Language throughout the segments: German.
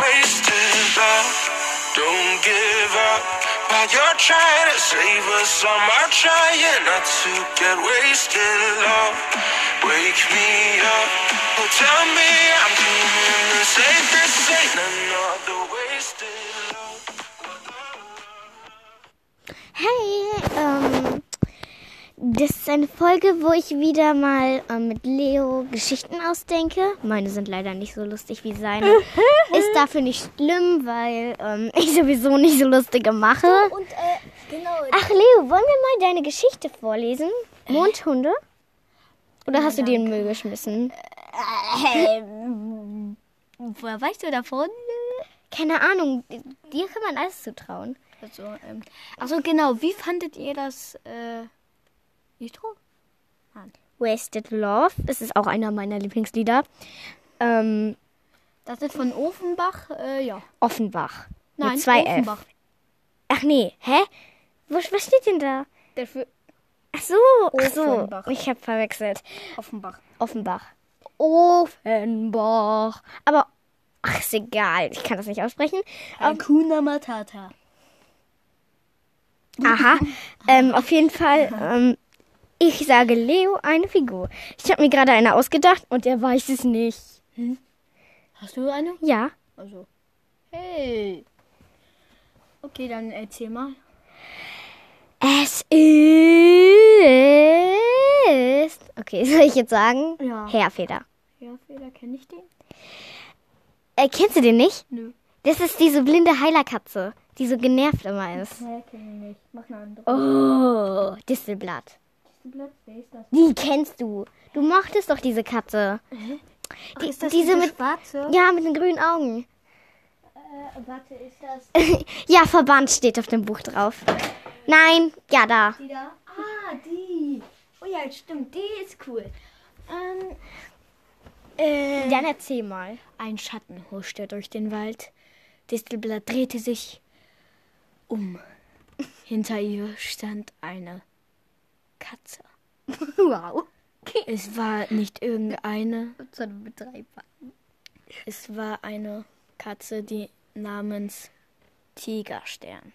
Wasted love, don't give up. While you're trying to save us, I'm trying not to get wasted. Love, wake me up. Oh, tell me I'm doing the safest. Ain't ist eine Folge, wo ich wieder mal ähm, mit Leo Geschichten ausdenke. Meine sind leider nicht so lustig wie seine. ist dafür nicht schlimm, weil ähm, ich sowieso nicht so lustige mache. Und äh, genau. Ach, Leo, wollen wir mal deine Geschichte vorlesen? Mondhunde? Oder hast du die in den Müll geschmissen? Ähm, woher weißt du davon? Keine Ahnung, dir kann man alles zutrauen. Also, ähm, also genau, wie fandet ihr das äh, Intro? Wasted Love, das ist auch einer meiner Lieblingslieder. Ähm, Das ist von Ofenbach, äh, ja. Offenbach. Nein, mit zwei Offenbach. F. Ach nee, hä? Wo, was steht denn da? Der für Ach so, ach so. Offenbach. Ich habe verwechselt. Offenbach. Offenbach. Offenbach. Aber, ach, ist egal. Ich kann das nicht aussprechen. Hakuna Matata. Aha. ähm, auf jeden Fall, ähm, ich sage Leo eine Figur. Ich habe mir gerade eine ausgedacht und er weiß es nicht. Hast du eine? Ja. Also. Hey. Okay, dann erzähl mal. Es ist. Okay, soll ich jetzt sagen? Ja. Heerfeder. Ja, Feder, kenne ich den? Äh, kennst du den nicht? Nö. Das ist diese blinde Heilerkatze, die so genervt immer ist. Ja, kenne ich nicht. Mach eine andere. Oh, Distelblatt. Blatt, wer ist das? Die kennst du. Du mochtest doch diese Katze. Die, ist das diese diese mit. schwarze? Ja, mit den grünen Augen. Äh, warte, ist das Ja, Verband steht auf dem Buch drauf. Nein, ja, da. die da? Ah, die. Oh ja, stimmt, die ist cool. Ähm, äh, Dann erzähl mal. Ein Schatten huschte durch den Wald. Distelblatt drehte sich um. Hinter ihr stand eine Katze. Wow. Es war nicht irgendeine, So ein Betreiber. es war eine Katze, die namens Tigerstern.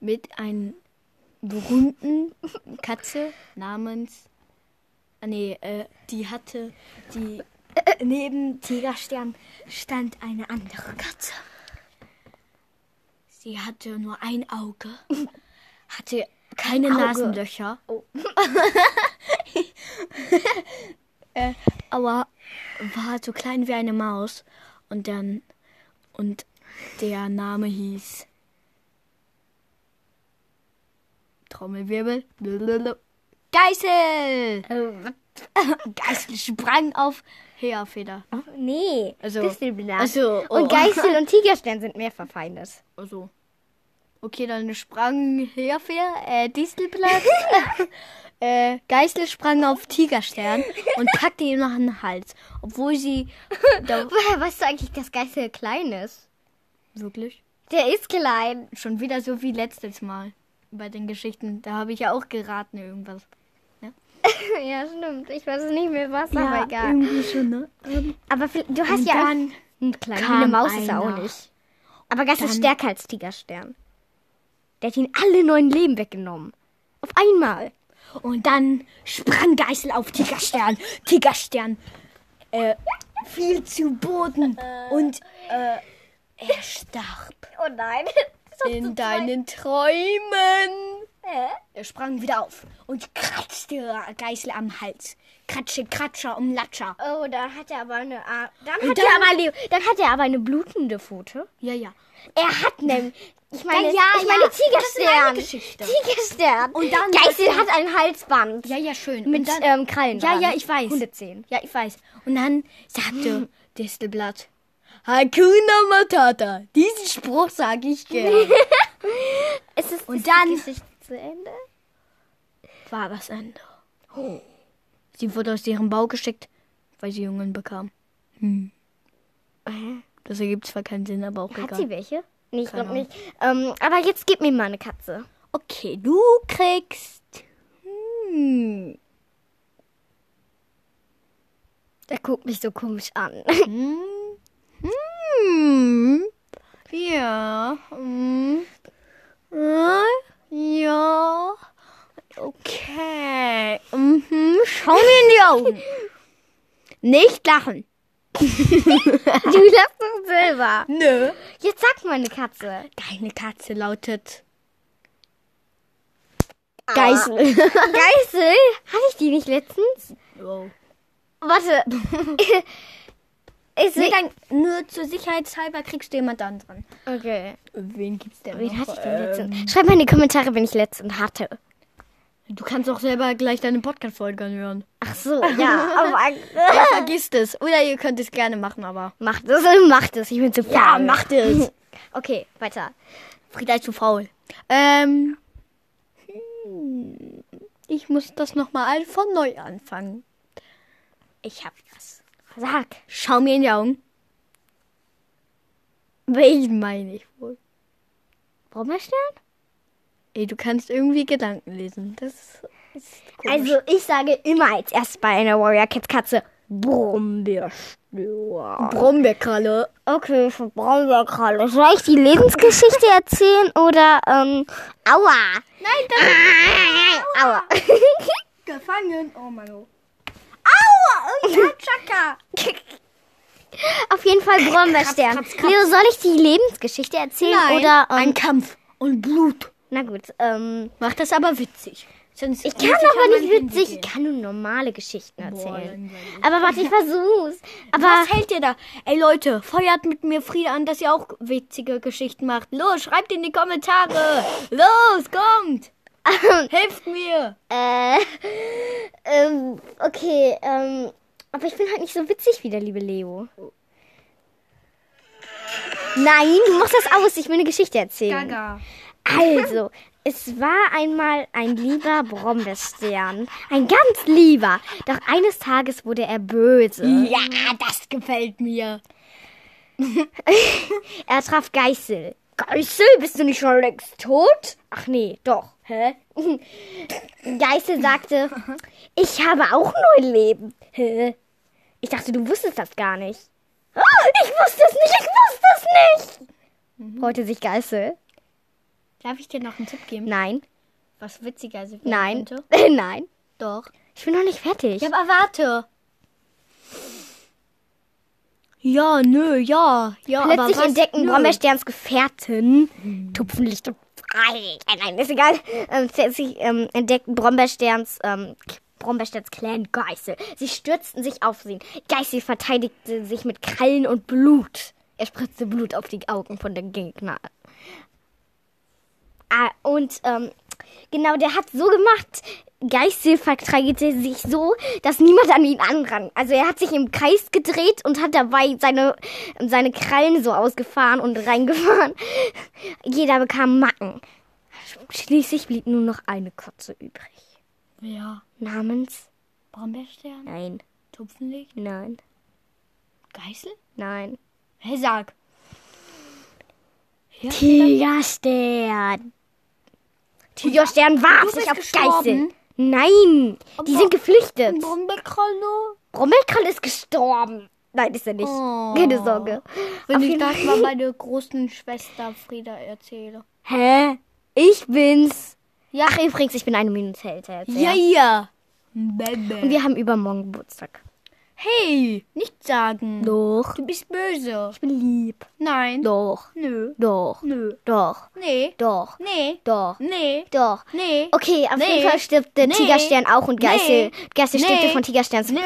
Mit einer berühmten Katze namens. ah, Nee, äh, die hatte die. Neben Tigerstern stand eine andere Katze. Sie hatte nur ein Auge, hatte keine Auge. Nasenlöcher. äh, aber war so klein wie eine Maus. Und dann. Und der Name hieß. Trommelwirbel. Geißel! Geißel sprang auf Heerfeder. Nee, Also- Distelblatt. also, oh. Und Geißel und Tigerstern sind mehr verfeindet. Also. Okay, dann sprang Heerfeder, äh, Distelblatt. äh, Geißel sprang auf Tigerstern und packte ihm nach den Hals. Obwohl sie. Woher weißt du eigentlich, dass Geißel klein ist? wirklich? Der ist klein. Schon wieder so wie letztes Mal bei den Geschichten. Da habe ich ja auch geraten irgendwas. ja, stimmt. Ich weiß nicht mehr was, aber egal. irgendwie schon, ne? Aber viel- du hast ja einen kleinen Maus ist er auch nicht. Aber Geißel ist stärker als Tigerstern. Der hat ihn alle neun Leben weggenommen. Auf einmal. Und dann sprang Geißel auf Tigerstern. Tigerstern äh, fiel zu Boden und äh, er starb. Oh nein. In deinen Träumen. Er sprang wieder auf und kratzte Geißel am Hals. Kratsche, Kratscher und Latscher. Oh, dann hat er aber eine. Ar- Dann hat, dann- er aber eine, dann hat er aber eine blutende Pfote. Ja, ja. Er hat nämlich. Ich meine, Ja, ja, ich meine ja, das ist eine Tigerstern. Tigerstern. Und dann- Geißel hat ein Halsband. Ja, ja, schön. Mit dann, ähm, Krallen. ja, ja, ich weiß. Hundezähnen. Ja, ich weiß. Und dann sagte Distelblatt, Hakuna Matata. Diesen Spruch sage ich gerne. Und dann- zu Ende? War das Ende. Sie wurde aus ihrem Bau gesteckt, weil sie Jungen bekam. Hm. Das ergibt zwar keinen Sinn, aber auch Hat egal. sie welche? Nee, ich glaube nicht. Ähm, aber jetzt gib mir mal eine Katze. Okay, du kriegst. Hm. Der guckt mich so komisch an. Hm. Hm. Ja. Hm. Äh, Ja. Okay. Mhm. Schau mir in die Augen. Nicht lachen. du lachst doch selber. Nö. Jetzt sag mal eine Katze. Deine Katze lautet Geißel. Geißel? Hatte ich die nicht letztens? Wow. Warte. Ist Nee, dann nur zur Sicherheitshalber kriegst du jemand anderen. Okay. Wen gibt's denn Wen noch? hatte ich denn letztens? Schreib mal in die Kommentare, wenn ich letztens hatte. Du kannst auch selber gleich deine Podcast-Folge anhören. Ach so, ja. Aber Ja, vergisst es. Oder ihr könnt es gerne machen, aber. macht es, macht es. Ich bin zu faul. Ja, macht es. Okay, weiter. Frieda ist zu faul. Ähm. hm, Ich muss das nochmal von neu anfangen. Ich hab das. Sag. Schau mir in die Augen. Welchen meine ich wohl? Brombeerstern? Ey, du kannst irgendwie Gedanken lesen. Das ist komisch. Also, ich sage immer als erstes bei einer Warrior Cats Katze Brombeerstern. Brombeerkralle. Okay, für Brombeerkralle. Soll ich die Lebensgeschichte erzählen oder, ähm, aua? Nein, das Aua. gefangen. Oh mein Gott. Aua! Ja, Chaka! Auf jeden Fall Brombeerstern. kratz, kratz. Leo, soll ich die Lebensgeschichte erzählen oder, ähm, ein Kampf und Blut. na gut, ähm, Macht das aber witzig. Sonst ich kann aber nicht witzig, ich kann nur normale Geschichten erzählen. Aber warte, ich versuch's. Aber, Was hält ihr da? Ey Leute, feuert mit mir Frieda an, dass ihr auch witzige Geschichten macht. Los, schreibt in die Kommentare. Los, kommt. Hilft mir. äh, ähm, okay, ähm, aber ich bin halt nicht so witzig wie der liebe Leo. Nein, du machst das aus. Ich will eine Geschichte erzählen. Gaga. Also, es war einmal ein lieber Brombeerstern. Ein ganz lieber. Doch eines Tages wurde er böse. Ja, das gefällt mir. Er traf Geißel. Geißel, bist du nicht schon längst tot? Ach nee, doch. Hä? Geißel sagte, ich habe auch nur Leben. Hä? Ich dachte, du wusstest das gar nicht. Ah, Ich wusste es nicht, ich wusste es nicht. Freute sich Geißel. Darf ich dir noch einen Tipp geben? Nein, Was witziger nein, nein. Doch. Ich bin noch nicht fertig. Ja, aber warte. Ja, nö, ja. Ja, aber Plötzlich was? entdeckten Nö. Brombeersterns Gefährten Tupfenlicht und Nein, nein, ist egal. Ähm, plötzlich ähm, entdeckten Brombeersterns ähm, Brombeersterns Clan Geißel. Sie stürzten sich auf sie. Geißel verteidigte sich mit Krallen und Blut. Er spritzte Blut auf die Augen von den Gegnern. Ah, und ähm, genau, der hat so gemacht, Geißel verteidigte sich so, dass niemand an ihn anrang. Also er hat sich im Kreis gedreht und hat dabei seine, seine Krallen so ausgefahren und reingefahren. Jeder bekam Macken. Schließlich blieb nur noch eine Katze übrig. Ja. Namens? Brombeerstern? Nein, Tupfenlicht? nein, Geißel? nein. Hey, sag. Tigerstern. Tigerstern warf sich auf gestorben? Geißel. Nein, die Aber- sind geflüchtet. Brombeerkralle? Rommelkral ist gestorben. Nein, ist er nicht. Oh. Keine Sorge. Wenn Auf ich das mal meiner großen Schwester Frieda erzähle. Hä? Ich bin's. Ja. Ach, übrigens, ich bin eine Minute älter er. Ja, ja. Und wir haben übermorgen Geburtstag. Hey, nicht sagen. Doch. Du bist böse. Ich bin lieb. Nein. Doch. Nö. Doch. Nö. Doch. Nee. Doch. Nee. Doch. Nee. Doch. Nee. Okay, auf Nee. jeden Fall stirbt der Nee. Tigerstern auch und Geißel. Nee. Geißel Nee. stirbte von Tigersterns. Nö.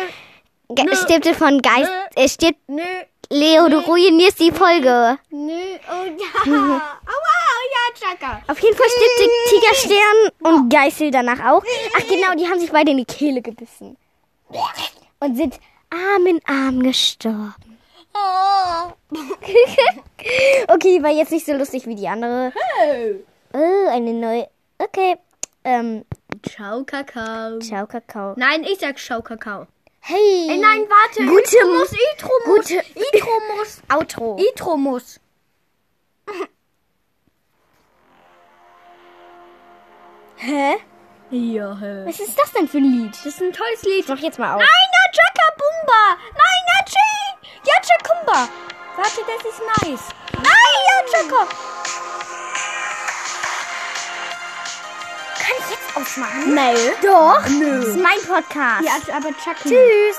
Ge Nö. stirbte von Geist. Nö. Äh, stirbt. Nö. Leo, du ruinierst die Folge. Nö. Oh ja. Aua, ja, Chaka. Auf jeden Fall stirbt der Tigerstern und Geißel danach auch. Ach genau, die haben sich beide in die Kehle gebissen. Und sind Arm in Arm gestorben. Oh. Okay, war jetzt nicht so lustig wie die andere. Hey. Oh, eine neue. Okay. Ähm, Ciao, Kakao. ciao, Kakao. Nein, ich sag Ciao, Kakao. Hey. Ey, nein, warte. Gute muss, Intro muss. Gute Intro muss. Outro. Intro muss. Hä? Ja, hä. Was ist das denn für ein Lied? Das ist ein tolles Lied. Ich mach jetzt mal aus. Nein, na Chaka Bumba. Nein, na Chi. Kumba. Warte, das ist nice. Nein, ja, Chaka. Kann ich jetzt ausmachen? Nein. Doch. Nö. Das ist mein Podcast. Ja, aber Chucky. Tschüss.